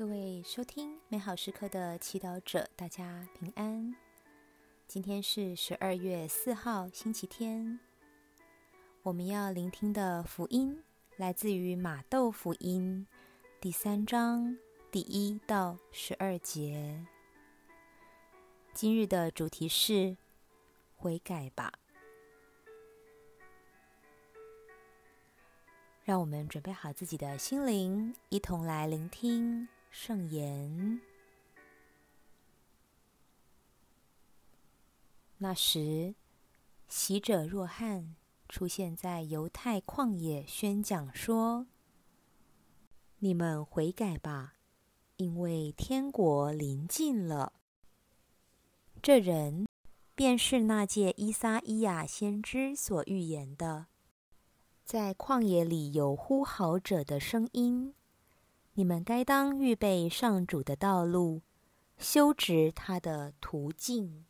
各位收听美好时刻的祈祷者，大家平安。今天是十二月四号，星期天。我们要聆听的福音来自于马窦福音第三章第一到十二节。今日的主题是悔改吧。让我们准备好自己的心灵，一同来聆听。圣言。那时，习者若翰出现在犹太旷野，宣讲说：“你们悔改吧，因为天国临近了。”这人便是那届伊撒伊亚先知所预言的，在旷野里有呼号者的声音。你们该当预备上主的道路，修直他的途径。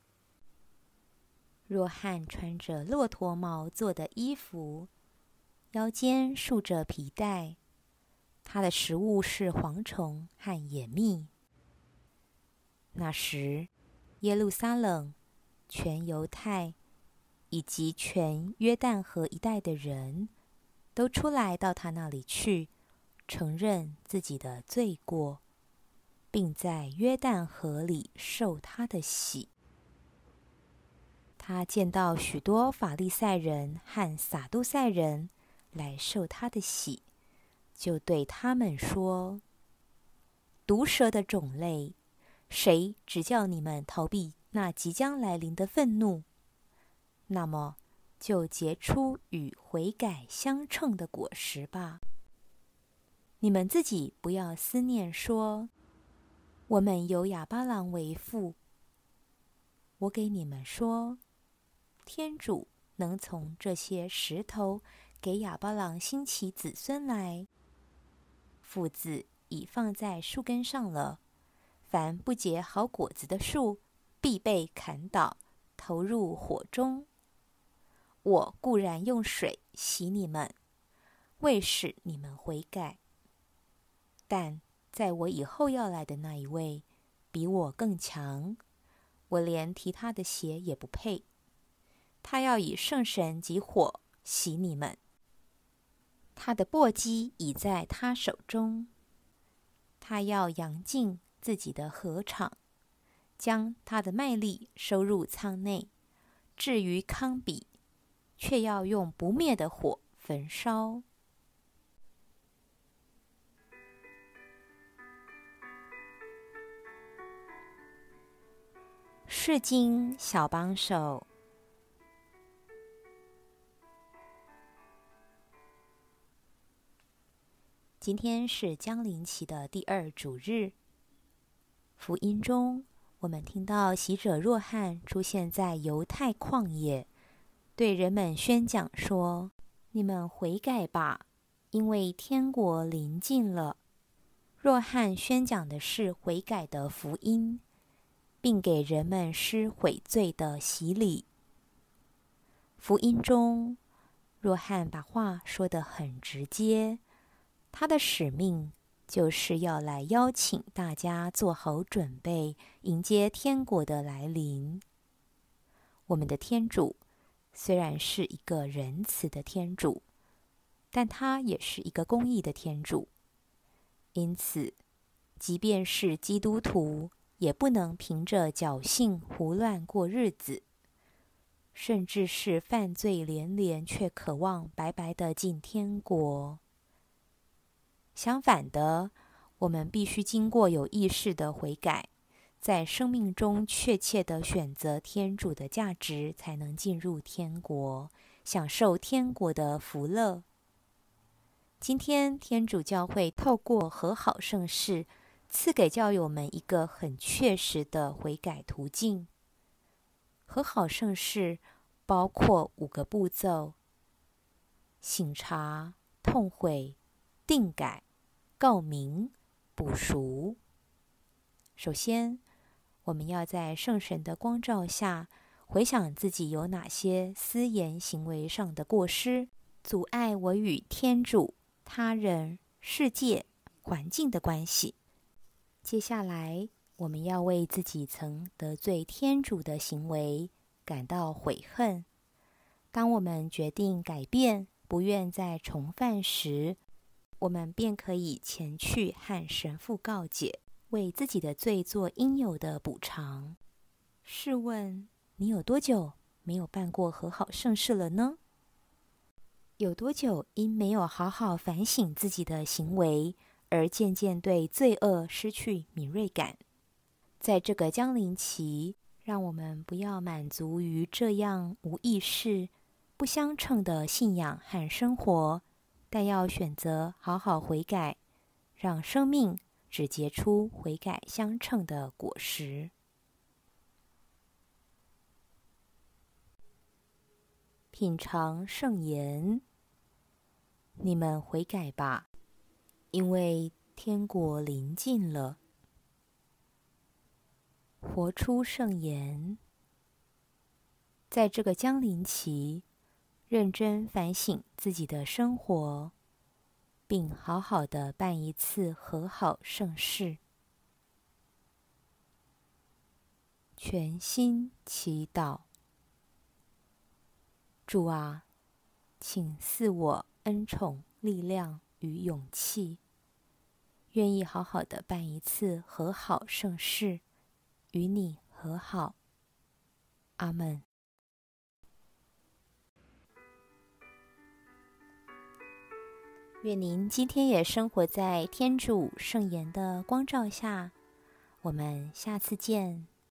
若汉穿着骆驼毛做的衣服，腰间束着皮带，他的食物是蝗虫和野蜜。那时，耶路撒冷、全犹太以及全约旦河一带的人都出来到他那里去。承认自己的罪过，并在约旦河里受他的洗。他见到许多法利赛人和撒都赛人来受他的洗，就对他们说：“毒蛇的种类，谁只叫你们逃避那即将来临的愤怒？那么，就结出与悔改相称的果实吧。”你们自己不要思念说，我们有哑巴郎为父。我给你们说，天主能从这些石头给哑巴郎兴起子孙来。父子已放在树根上了，凡不结好果子的树，必被砍倒，投入火中。我固然用水洗你们，为使你们悔改。但在我以后要来的那一位，比我更强，我连提他的鞋也不配。他要以圣神及火洗你们。他的簸箕已在他手中，他要扬尽自己的禾场，将他的麦粒收入仓内。至于康比，却要用不灭的火焚烧。世经小帮手，今天是江陵期的第二主日。福音中，我们听到喜者若翰出现在犹太旷野，对人们宣讲说：“你们悔改吧，因为天国临近了。”若翰宣讲的是悔改的福音。并给人们施悔罪的洗礼。福音中，若翰把话说得很直接，他的使命就是要来邀请大家做好准备，迎接天国的来临。我们的天主虽然是一个仁慈的天主，但他也是一个公义的天主，因此，即便是基督徒。也不能凭着侥幸胡乱过日子，甚至是犯罪连连，却渴望白白的进天国。相反的，我们必须经过有意识的悔改，在生命中确切的选择天主的价值，才能进入天国，享受天国的福乐。今天，天主教会透过和好盛世。赐给教友们一个很确实的悔改途径。和好盛世包括五个步骤：醒察、痛悔、定改、告明、补赎。首先，我们要在圣神的光照下回想自己有哪些私言行为上的过失，阻碍我与天主、他人、世界、环境的关系。接下来，我们要为自己曾得罪天主的行为感到悔恨。当我们决定改变，不愿再重犯时，我们便可以前去和神父告解，为自己的罪做应有的补偿。试问，你有多久没有办过和好盛事了呢？有多久因没有好好反省自己的行为，而渐渐对罪恶失去敏锐感？在这个降临期，让我们不要满足于这样无意识、不相称的信仰和生活，但要选择好好悔改，让生命只结出悔改相称的果实。品尝圣言。你们悔改吧，因为天国临近了。活出圣言，在这个降临期，认真反省自己的生活，并好好的办一次和好盛事。全心祈祷，主啊，请赐我。恩宠、力量与勇气，愿意好好的办一次和好盛事，与你和好。阿门。愿您今天也生活在天主圣言的光照下。我们下次见。